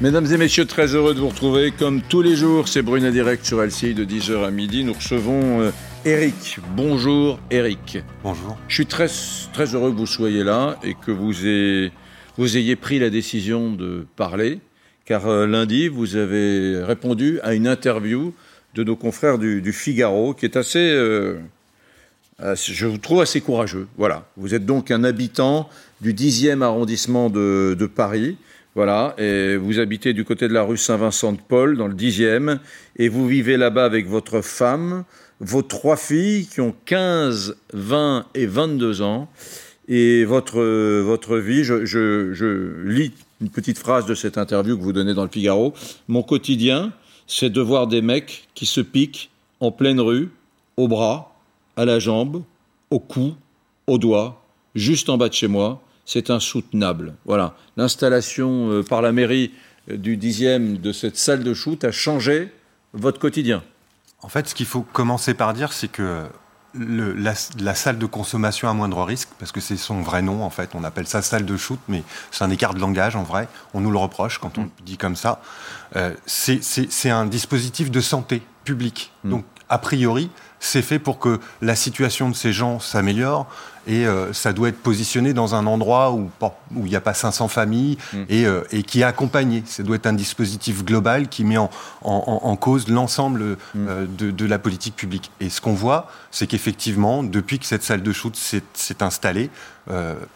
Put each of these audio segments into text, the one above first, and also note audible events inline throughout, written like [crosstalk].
Mesdames et messieurs, très heureux de vous retrouver. Comme tous les jours, c'est Bruna Direct sur LCI de 10h à midi. Nous recevons euh, Eric. Bonjour Eric. Bonjour. Je suis très, très heureux que vous soyez là et que vous ayez, vous ayez pris la décision de parler, car euh, lundi, vous avez répondu à une interview de nos confrères du, du Figaro, qui est assez, euh, assez- je vous trouve assez courageux. Voilà. Vous êtes donc un habitant du 10e arrondissement de, de Paris. Voilà, et vous habitez du côté de la rue Saint-Vincent-de-Paul, dans le 10e, et vous vivez là-bas avec votre femme, vos trois filles qui ont 15, 20 et 22 ans. Et votre, votre vie, je, je- je lis une petite phrase de cette interview que vous donnez dans le Figaro. Mon quotidien, c'est de voir des mecs qui se piquent en pleine rue, au bras, à la jambe, au cou, au doigt, juste en bas de chez moi. C'est insoutenable. Voilà. L'installation euh, par la mairie euh, du 10e de cette salle de shoot a changé votre quotidien. En fait, ce qu'il faut commencer par dire, c'est que le- la, la salle de consommation à moindre risque, parce que c'est son vrai nom, en fait, on appelle ça salle de shoot, mais c'est un écart de langage, en vrai, on nous le reproche quand on dit comme ça, Euh, c'est- un dispositif de santé publique. Donc, a priori, c'est fait pour que la situation de ces gens s'améliore et euh, ça doit être positionné dans un endroit où il n'y a pas 500 familles et, euh, et qui est accompagné. Ça doit être un dispositif global qui met en, en- en- en cause l'ensemble euh, de, de la politique publique. Et ce qu'on voit, c'est qu'effectivement, depuis que cette salle de shoot s'est installée,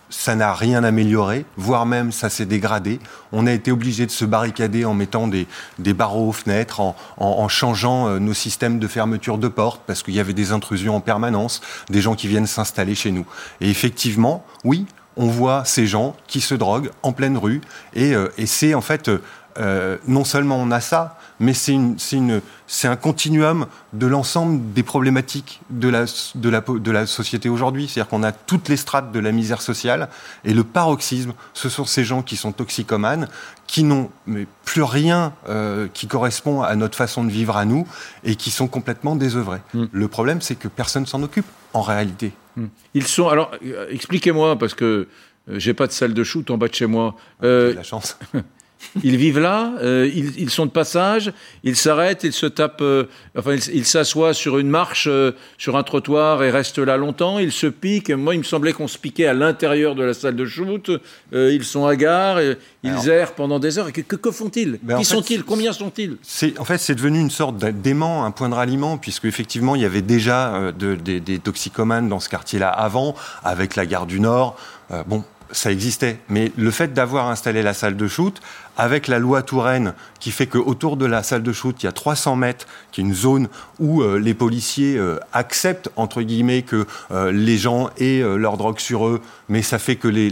ça n'a rien amélioré, voire même ça s'est dégradé. On a été obligé de se barricader en mettant des, des barreaux aux fenêtres, en, en- en changeant nos systèmes de fermeture de portes, parce qu'il y avait des intrusions en permanence, des gens qui viennent s'installer chez nous. Et effectivement, oui, on voit ces gens qui se droguent en pleine rue, et, euh, c'est en fait, euh, non seulement on a ça, mais c'est un continuum de l'ensemble des problématiques de la, de la, po- de la société aujourd'hui. C'est-à-dire qu'on a toutes les strates de la misère sociale, et le paroxysme, ce sont ces gens qui sont toxicomanes, qui n'ont plus rien euh, qui correspond à notre façon de vivre à nous, et qui sont complètement désœuvrés. Mm. Le problème, c'est que personne s'en occupe, en réalité. Ils sont. Alors, euh, expliquez-moi, parce que j'ai pas de salle de shoot en bas de chez moi. Euh, J'ai de la chance. [laughs] Ils vivent là, euh, ils, ils sont de passage, ils s'arrêtent, ils se tapent, euh, enfin ils s'assoient sur une marche, euh, sur un trottoir et restent là longtemps, ils se piquent. Moi, il me semblait qu'on se piquait à l'intérieur de la salle de shoot. Ils sont hagards, et ils Alors- errent pendant des heures. Et que, que- que font-ils Qui sont-ils Combien sont-ils en fait c'est devenu une sorte d'a- d'aimant, un point de ralliement, puisque effectivement il y avait déjà de- des, des toxicomanes dans ce quartier-là avant, avec la gare du Nord. Bon, ça existait, mais le fait d'avoir installé la salle de shoot, avec la loi Touraine, qui fait qu'autour de la salle de shoot il y a 300 mètres, qui est une zone où euh, les policiers euh, acceptent entre guillemets que euh, les gens aient leur drogue sur eux, mais ça fait que les,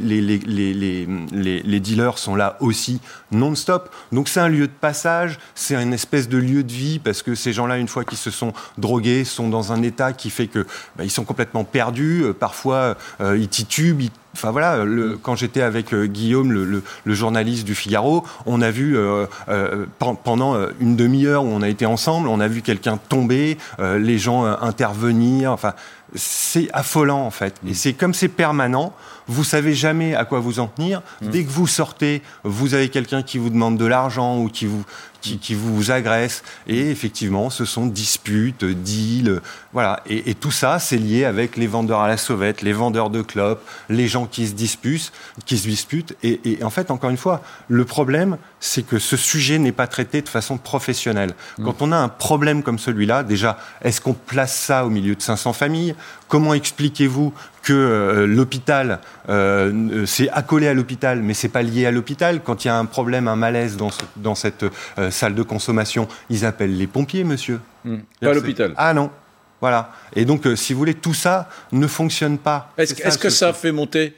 dealers sont là aussi non-stop. Donc c'est un lieu de passage, c'est une espèce de lieu de vie parce que ces gens-là, une fois qu'ils se sont drogués, sont dans un état qui fait que bah, ils sont complètement perdus. Parfois, ils titubent. Enfin voilà, quand j'étais avec Guillaume, le journaliste du Figaro, on a vu euh, euh, pen- pendant euh, une demi-heure où on a été ensemble, on a vu quelqu'un tomber, les gens intervenir. Enfin, c'est affolant en fait. Et c'est comme c'est permanent, vous savez jamais à quoi vous en tenir. Dès que vous sortez, vous avez quelqu'un qui vous demande de l'argent ou qui vous qui, qui vous agresse. Et effectivement, ce sont disputes, deals, voilà. Et, et tout ça, c'est lié avec les vendeurs à la sauvette, les vendeurs de clopes, les gens qui se disputent, qui se disputent. Et, et en fait, encore une fois, le problème, c'est que ce sujet n'est pas traité de façon professionnelle. Quand on a un problème comme celui-là, déjà, est-ce qu'on place ça au milieu de 500 familles? Comment expliquez-vous que euh, l'hôpital, euh, c'est accolé à l'hôpital, mais c'est pas lié à l'hôpital Quand il y a un problème, un malaise dans, ce- dans cette euh, salle de consommation, ils appellent les pompiers, monsieur. Hmm. Pas à l'hôpital. Ah non. Voilà. Et donc, si vous voulez, tout ça ne fonctionne pas. Est-ce que ça fait monter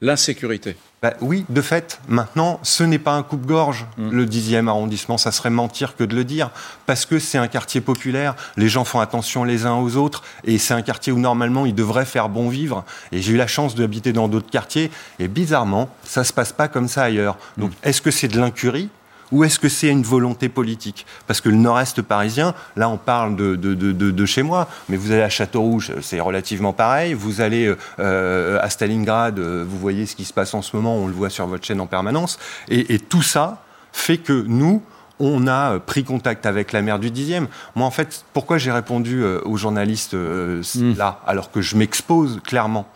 l'insécurité Bah oui, de fait, maintenant, ce n'est pas un coupe-gorge, le 10e arrondissement, ça serait mentir que de le dire, parce que c'est un quartier populaire, les gens font attention les uns aux autres, et c'est un quartier où normalement ils devraient faire bon vivre. Et j'ai eu la chance d'habiter dans d'autres quartiers, et bizarrement, ça se passe pas comme ça ailleurs. Donc, est-ce que c'est de l'incurie ou est-ce que c'est une volonté politique? Parce que le nord-est parisien, là on parle de, de, de, de, chez moi, mais vous allez à Châteaurouge, c'est relativement pareil. Vous allez euh, à Stalingrad, euh, vous voyez ce qui se passe en ce moment, on le voit sur votre chaîne en permanence. Et tout ça fait que nous, on a euh, pris contact avec la maire du 10e. Moi, en fait, pourquoi j'ai répondu euh, aux journalistes euh, hmm. là, alors que je m'expose clairement?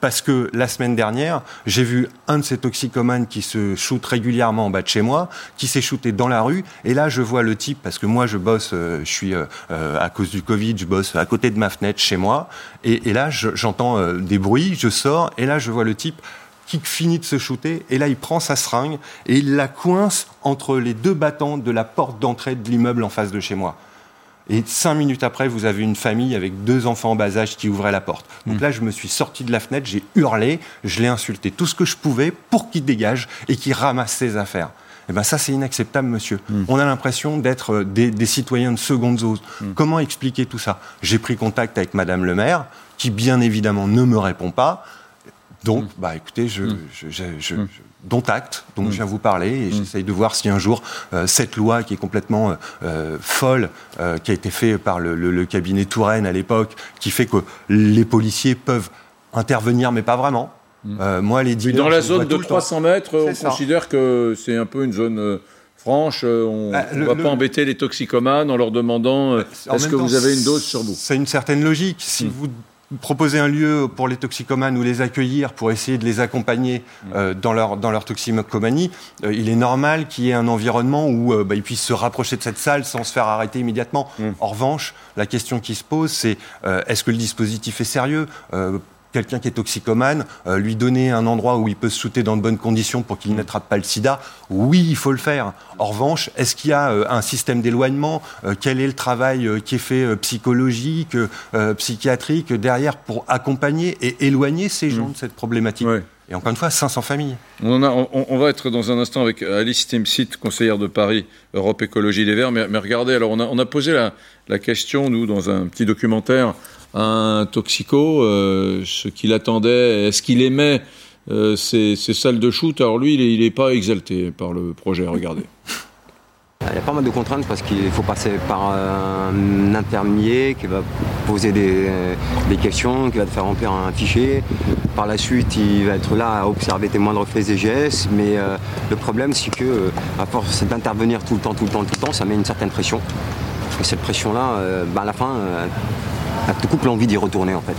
Parce que la semaine dernière, j'ai vu un de ces toxicomanes qui se shoot régulièrement en bas de chez moi, qui s'est shooté dans la rue, et là, je vois le type, parce que moi, je bosse, je suis, à cause du Covid, je bosse à côté de ma fenêtre chez moi, et, et là, j'entends des bruits, je sors, et là, je vois le type qui finit de se shooter, et là il prend sa seringue et il la coince entre les deux battants de la porte d'entrée de l'immeuble en face de chez moi. Et cinq minutes après, vous avez une famille avec deux enfants en bas âge qui ouvraient la porte. Donc hmm. là, je me suis sorti de la fenêtre, j'ai hurlé, je l'ai insulté tout ce que je pouvais pour qu'il dégage et qu'il ramasse ses affaires. Eh ben ça, c'est inacceptable, monsieur. Hmm. On a l'impression d'être euh, des, citoyens de seconde zone. Hmm. Comment expliquer tout ça? J'ai pris contact avec Madame le maire, qui bien évidemment ne me répond pas. Donc, mm. bah, écoutez, je, mm. je, je, mm. dont acte, donc je viens vous parler et j'essaye de voir si un jour euh, cette loi qui est complètement euh, euh, folle, qui a été faite par le, le, cabinet Touraine à l'époque, qui fait que les policiers peuvent intervenir, mais pas vraiment. moi, les dealers, Dans la zone de 300 mètres, on considère que c'est un peu une zone franche, on bah, ne va pas embêter les toxicomanes en leur demandant est-ce que vous avez une dose sur vous? C'est une certaine logique. Si vous proposer un lieu pour les toxicomanes ou les accueillir pour essayer de les accompagner mm. euh, dans leur dans leur toxicomanie, euh, il est normal qu'il y ait un environnement où euh, bah, ils puissent se rapprocher de cette salle sans se faire arrêter immédiatement. Mm. En revanche, la question qui se pose, c'est est-ce que le dispositif est sérieux? Quelqu'un qui est toxicomane, euh, lui donner un endroit où il peut se shooter dans de bonnes conditions pour qu'il n'attrape pas le sida, oui, il faut le faire. En revanche, est-ce qu'il y a euh, un système d'éloignement euh, Quel est le travail qui est fait psychologique, psychiatrique derrière pour accompagner et éloigner ces gens mm. de cette problématique Et encore une fois, 500 familles. On, on, va être dans un instant avec Alice Timsit, conseillère de Paris, Europe Écologie Les Verts. Mais, regardez, alors on a, on a posé la, la, question, nous, dans un petit documentaire, un toxico, euh, ce qu'il attendait, est-ce qu'il aimait euh, ces, salles de shoot Alors lui, il n'est pas exalté par le projet, regardez. [laughs] Il y a pas mal de contraintes parce qu'il faut passer par un intermédiaire qui va poser des, questions, qui va te faire remplir un fichier. Par la suite, il va être là à observer tes moindres faits et gestes. Mais euh, le problème, c'est que à force d'intervenir tout le temps, tout le temps, tout le temps, ça met une certaine pression. Et cette pression-là, bah, à la fin, ça te coupe l'envie d'y retourner en fait.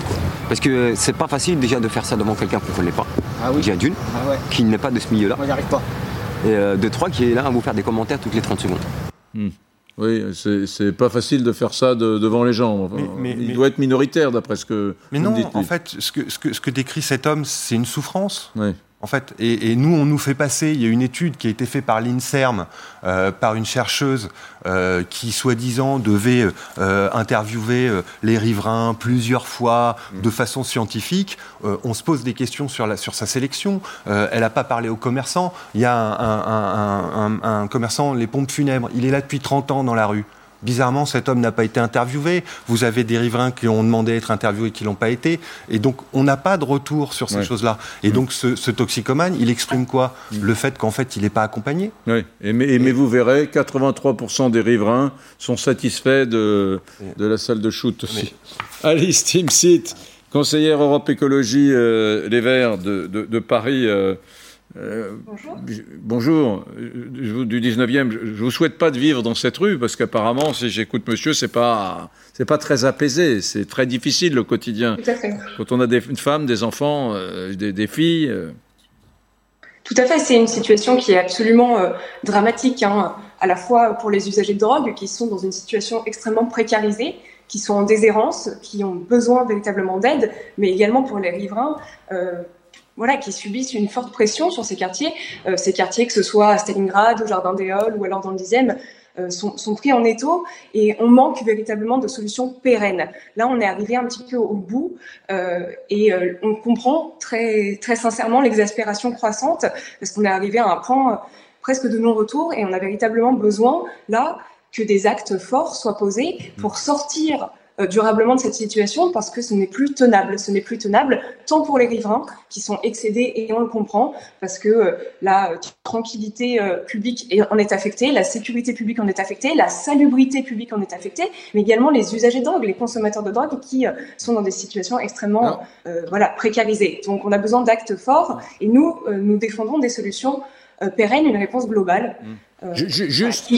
Parce que c'est pas facile déjà de faire ça devant quelqu'un qu'on ne connaît pas. Ah oui. Déjà d'une, ah qui n'est pas de ce milieu-là. Moi j'y arrive pas. Et euh, de trois, qui est là à vous faire des commentaires toutes les 30 secondes. Hmm. Oui, c'est pas facile de faire ça devant les gens. mais, il doit être minoritaire d'après ce que. Mais non, en fait, ce que, ce, que, ce que décrit cet homme, c'est une souffrance. Oui en fait. Et, nous, on nous fait passer, il y a une étude qui a été faite par l'INSERM, euh, par une chercheuse euh, qui, soi-disant, devait euh, interviewer les riverains plusieurs fois de façon scientifique. on se pose des questions sur, la, sur sa sélection. elle n'a pas parlé aux commerçants. Il y a un, un commerçant, les pompes funèbres, il est là depuis 30 ans dans la rue. Bizarrement, cet homme n'a pas été interviewé. Vous avez des riverains qui ont demandé à être interviewés et qui l'ont pas été. Et donc, on n'a pas de retour sur ces choses-là. Et mm. donc, ce, toxicomane, il exprime quoi mm. Le fait qu'en fait, il n'est pas accompagné. Oui. Et mais, vous verrez, 83% des riverains sont satisfaits de, de la salle de shoot aussi. Alice Timsit, conseillère Europe Écologie euh, Les Verts de, de, Paris. Euh, euh, bonjour. Bonjour. du 19e. Je ne vous souhaite pas de vivre dans cette rue parce qu'apparemment, si j'écoute monsieur, c'est pas c'est pas très apaisé. C'est très difficile le quotidien. Tout à fait. Quand on a des, une femme, des enfants, euh, des, filles. Euh. Tout à fait. C'est une situation qui est absolument dramatique, hein, à la fois pour les usagers de drogue qui sont dans une situation extrêmement précarisée qui sont en déshérence, qui ont besoin véritablement d'aide, mais également pour les riverains voilà, qui subissent une forte pression sur ces quartiers. Euh, ces quartiers, que ce soit à Stalingrad, au Jardin des Halles ou alors dans le 10e, euh, sont, pris en étau et on manque véritablement de solutions pérennes. Là, on est arrivé un petit peu au bout euh, et on comprend très, très sincèrement l'exaspération croissante parce qu'on est arrivé à un point presque de non-retour et on a véritablement besoin, là, que des actes forts soient posés pour sortir durablement de cette situation parce que ce n'est plus tenable. Ce n'est plus tenable tant pour les riverains qui sont excédés et on le comprend parce que euh, la tranquillité euh, publique en est affectée, la sécurité publique en est affectée, la salubrité publique en est affectée, mais également les usagers de drogue, les consommateurs de drogue qui sont dans des situations extrêmement voilà, précarisées. Donc on a besoin d'actes forts et nous, nous défendons des solutions pérennes, une réponse globale. Mmh. juste,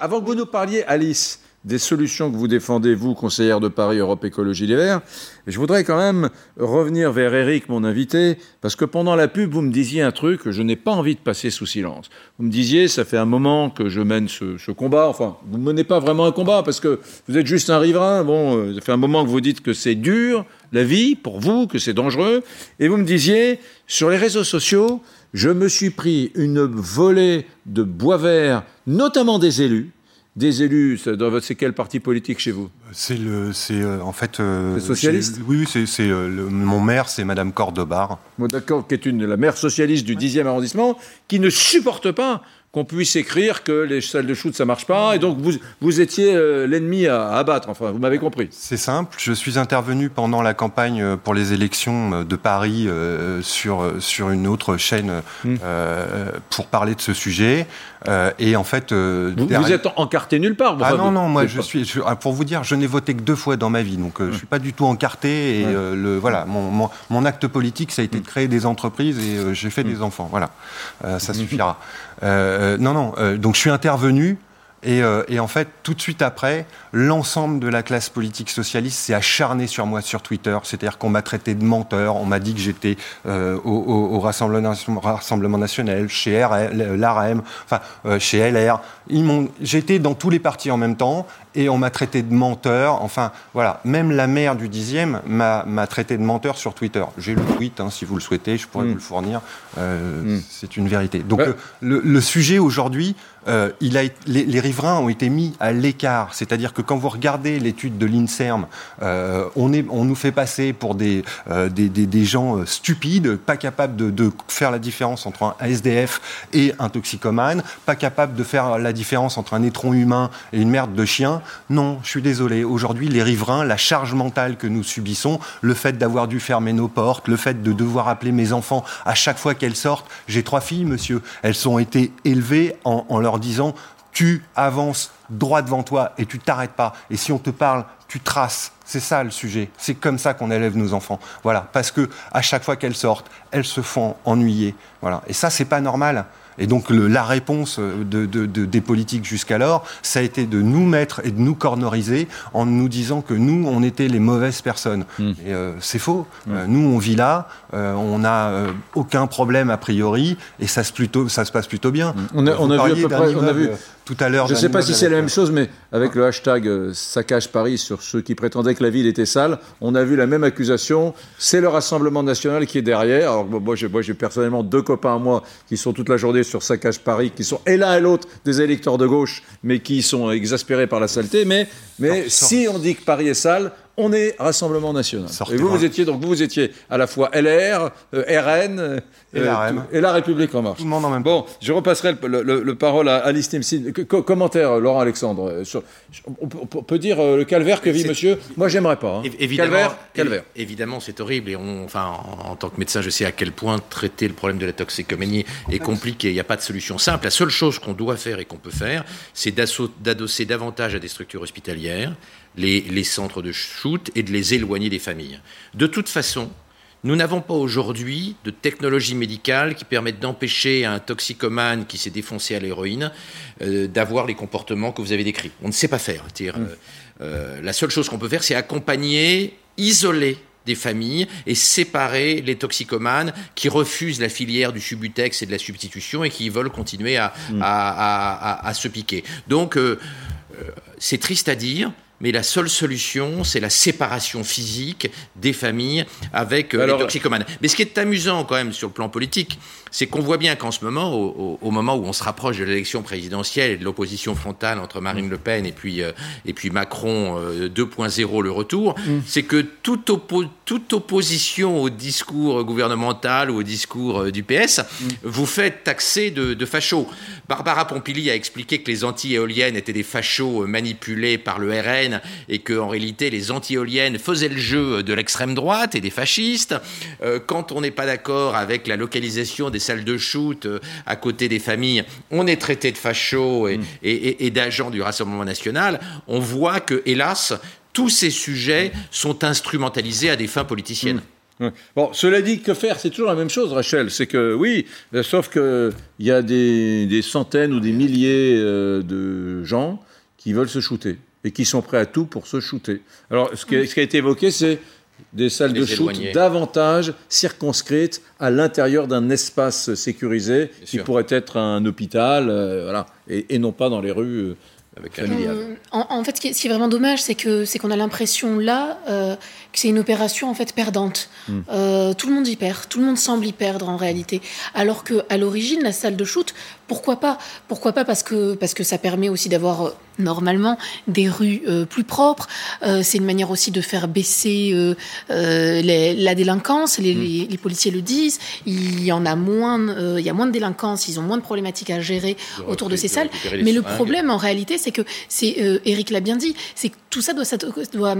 avant, que vous nous parliez, Alice, des solutions que vous défendez, vous, conseillère de Paris Europe Écologie Les Verts. je voudrais quand même revenir vers Eric, mon invité, parce que pendant la pub, vous me disiez un truc que je n'ai pas envie de passer sous silence. Vous me disiez, ça fait un moment que je mène ce, combat. Enfin, vous ne menez pas vraiment un combat, parce que vous êtes juste un riverain. Bon, euh, ça fait un moment que vous dites que c'est dur, la vie, pour vous, que c'est dangereux. Et vous me disiez, sur les réseaux sociaux, je me suis pris une volée de bois vert, notamment des élus, des élus, c'est quel parti politique chez vous? C'est le, c'est euh, en fait. Euh, socialiste? Oui, c'est, c'est euh, mon maire, c'est Madame Cordobar. d'accord, qui est une la maire socialiste du 10e arrondissement, qui ne supporte pas qu'on puisse écrire que les salles de shoot ça marche pas et donc vous, vous étiez euh, l'ennemi à, abattre enfin vous m'avez compris. C'est simple je suis intervenu pendant la campagne euh, pour les élections euh, de Paris sur sur une autre chaîne hmm. pour parler de ce sujet et en fait vous, vous, êtes encarté nulle part ah non non moi je suis ah, pour vous dire je n'ai voté que deux fois dans ma vie donc je je suis pas du tout encarté et le voilà mon, mon, acte politique ça a été de créer des entreprises et j'ai fait hmm. des enfants voilà. Ça suffira non, non. Euh, donc je suis intervenu euh, et, en fait, tout de suite après, l'ensemble de la classe politique socialiste s'est acharné sur moi sur Twitter. C'est-à-dire qu'on m'a traité de menteur, on m'a dit que j'étais au, Rassemblement, national, chez l'AREM, enfin chez LR. J'étais dans tous les partis en même temps et on m'a traité de menteur. Enfin, voilà, même la maire du 10e m'a traité de menteur sur Twitter. J'ai le tweet, hein, si vous le souhaitez, je pourrais hmm. vous le fournir. Euh, hmm. C'est une vérité. Donc, le, sujet aujourd'hui, euh, il a, les, riverains ont été mis à l'écart. C'est-à-dire que quand vous regardez l'étude de l'INSERM, euh, on, est, on nous fait passer pour des, des, des, gens stupides, pas capables de, de, faire la différence entre un SDF et un toxicomane, pas capables de faire la différence entre un étron humain et une merde de chien. Non, je suis désolé. Aujourd'hui, les riverains, la charge mentale que nous subissons, le fait d'avoir dû fermer nos portes, le fait de devoir appeler mes enfants à chaque fois qu'elles sortent. J'ai trois filles, monsieur. Elles ont été élevées en, leur disant tu avances droit devant toi et tu t'arrêtes pas. Et si on te parle, tu traces. C'est ça le sujet. C'est comme ça qu'on élève nos enfants. Voilà, parce que à chaque fois qu'elles sortent, elles se font ennuyer. Voilà, et ça c'est pas normal. Et donc la réponse euh, des politiques jusqu'alors, ça a été de nous mettre et de nous corneriser en nous disant que nous, on était les mauvaises personnes. Hmm. Et euh, c'est faux. Euh, nous, on vit là, on n'a aucun problème a priori, et ça se, plutôt, ça se passe plutôt bien. On a, on a vu à peu près, on a vu tout à l'heure. Je ne sais pas si c'est la même chose, mais avec le hashtag saccage Paris sur ceux qui prétendaient que la ville était sale, on a vu la même accusation. C'est le Rassemblement national qui est derrière. Alors moi, j'ai personnellement deux copains à moi qui sont toute la journée sur Saccage Paris, qui sont et l'un et l'autre des électeurs de gauche, mais qui sont exaspérés par la saleté. Mais, mais si on dit que Paris est sale, on est Rassemblement National. et vous, vous étiez donc vous, étiez à la fois LR, euh, RN euh, et, la République en marche. Tout le monde en même bon, je repasserai le, parole à Alice Timsin. commentaire, Laurent Alexandre. Euh, sur, on, peut dire le calvaire que vit Monsieur. Moi, j'aimerais pas. Hein. Évidemment, calvaire, Évidemment, c'est horrible. Et on, enfin, en, en, tant que médecin, je sais à quel point traiter le problème de la toxicomanie est compliqué. Il n'y a pas de solution simple. La seule chose qu'on doit faire et qu'on peut faire, c'est d'adosser davantage à des structures hospitalières les, centres de shoot et de les éloigner des familles. De toute façon, nous n'avons pas aujourd'hui de technologie médicale qui permette d'empêcher un toxicomane qui s'est défoncé à l'héroïne euh, d'avoir les comportements que vous avez décrits. On ne sait pas faire. Mmh. Euh, euh, la seule chose qu'on peut faire, c'est accompagner, isoler des familles et séparer les toxicomanes qui refusent la filière du subutex et de la substitution et qui veulent continuer à, mmh. se piquer. Donc, c'est triste à dire, mais la seule solution, c'est la séparation physique des familles avec euh, les toxicomanes. Mais ce qui est amusant quand même sur le plan politique, c'est qu'on voit bien qu'en ce moment, au, moment où on se rapproche de l'élection présidentielle et de l'opposition frontale entre Marine Le Pen et puis, euh, et puis Macron 2.0, euh, le retour, mm. c'est que tout, toute opposition au discours gouvernemental ou au discours euh, du PS, mm. vous faites taxer de, de fachos. Barbara Pompili a expliqué que les anti-éoliennes étaient des fachos euh, manipulés par le RN et qu'en réalité les anti-éoliennes faisaient le jeu de l'extrême droite et des fascistes. Euh, quand on n'est pas d'accord avec la localisation des salles de shoot à côté des familles, on est traité de fachos et, mm. et, et d'agents du Rassemblement national. On voit que, hélas, tous ces sujets sont instrumentalisés à des fins politiciennes. Mmh. Bon, cela dit, que faire? C'est toujours la même chose, Rachel. C'est que oui, euh, sauf qu'il y a des, centaines ou des milliers euh, de gens qui veulent se shooter et qui sont prêts à tout pour se shooter. Alors, ce qui a, été évoqué, c'est des salles de shoot davantage circonscrites à l'intérieur d'un espace sécurisé qui pourrait être un hôpital, euh, voilà, et, non pas dans les rues euh, en, fait, ce qui, est, vraiment dommage, c'est que c'est qu'on a l'impression là euh, que c'est une opération en fait perdante. Hmm. Euh, tout le monde y perd, tout le monde semble y perdre en réalité. Alors que à l'origine, la salle de shoot, pourquoi pas Pourquoi pas parce que parce que ça permet aussi d'avoir normalement des rues plus propres. c'est une manière aussi de faire baisser la délinquance. Hmm. Les, les, policiers le disent. Il y en a moins. il y a moins de délinquance. Ils ont moins de problématiques à gérer autour de ces salles. Mais le problème en réalité, c'est que, c'est euh, Eric l'a bien dit, c'est que tout ça doit,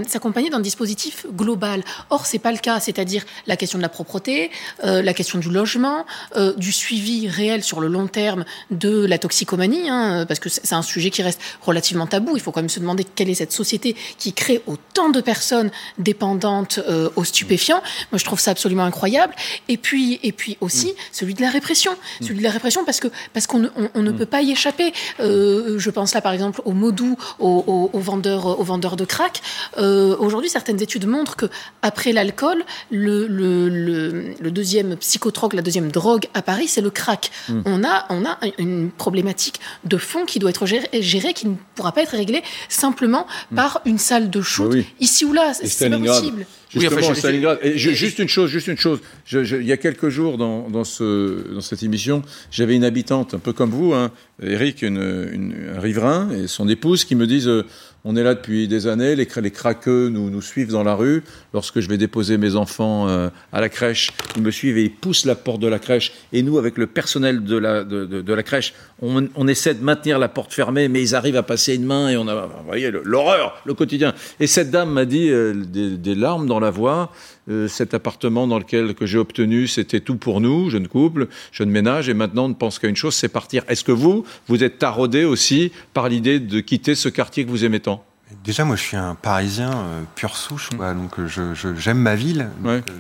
s'accompagner d'un dispositif global. Or, c'est pas le cas, c'est-à-dire la question de la propreté, euh, la question du logement, euh, du suivi réel sur le long terme de la toxicomanie, hein, parce que c'est un sujet qui reste relativement tabou. Il faut quand même se demander quelle est cette société qui crée autant de personnes dépendantes aux stupéfiants. Moi, je trouve ça absolument incroyable. Et puis, et puis aussi mm. celui de la répression, celui de la répression, parce que parce qu'on on, ne mm. peut pas y échapper. je pense là, par exemple aux mots doux aux, vendeurs, aux vendeurs de crack. Euh, aujourd'hui, certaines études montrent que après l'alcool, le, le, deuxième psychotrogue, la deuxième drogue à Paris, c'est le crack. On, a, on a une problématique de fond qui doit être gérée, qui ne pourra pas être réglée simplement hmm. par une salle de shoot, ici ou là. C'est pas possible. Justement, juste une chose, juste une chose. il y a quelques jours dans, dans, ce, dans cette émission, j'avais une habitante, un peu comme vous, hein, Eric, une, un riverain, et son épouse, qui me disent euh, on est là depuis des années, les, craqueux nous, suivent dans la rue. Lorsque je vais déposer mes enfants euh, à la crèche, ils me suivent et ils poussent la porte de la crèche. Et nous, avec le personnel de la, crèche, on, essaie de maintenir la porte fermée, mais ils arrivent à passer une main et on a, vous voyez, l'horreur, le quotidien. Et cette dame m'a dit, euh, des, des, larmes dans la voix, euh, cet appartement dans lequel que j'ai obtenu, c'était tout pour nous, jeune couple, jeune ménage, et maintenant on ne pense qu'à une chose, c'est partir. Est-ce que vous, vous êtes taraudé aussi par l'idée de quitter ce quartier que vous aimez tant? Déjà, moi, je suis un Parisien euh, pur souche, quoi, donc euh, je, j'aime ma ville.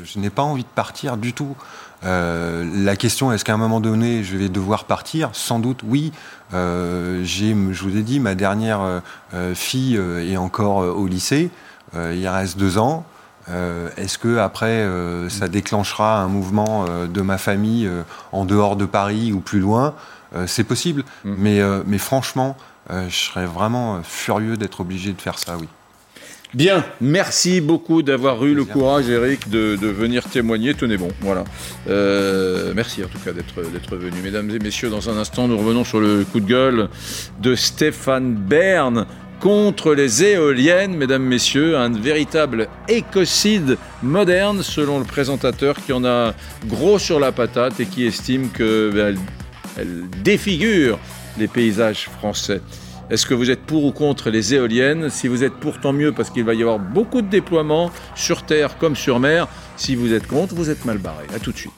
je n'ai pas envie de partir du tout. la question, est-ce qu'à un moment donné, je vais devoir partir? Sans doute, oui. j'ai, je vous ai dit, ma dernière fille est encore au lycée. il reste deux ans. Euh, est-ce que après euh, ça déclenchera un mouvement euh, de ma famille en dehors de Paris ou plus loin? C'est possible, mm. mais, mais franchement, je serais vraiment furieux d'être obligé de faire ça, oui. Bien, merci beaucoup d'avoir eu le courage, Eric, de, de, venir témoigner. Tenez bon, voilà. merci en tout cas d'être venu. Mesdames et messieurs, dans un instant, nous revenons sur le coup de gueule de Stéphane Bern contre les éoliennes, mesdames, messieurs, un véritable écocide moderne, selon le présentateur qui en a gros sur la patate et qui estime qu'elle ben, elle défigure les paysages français. Est-ce que vous êtes pour ou contre les éoliennes? Si vous êtes pour, tant mieux, parce qu'il va y avoir beaucoup de déploiements sur terre comme sur mer. Si vous êtes contre, vous êtes mal barré. A tout de suite.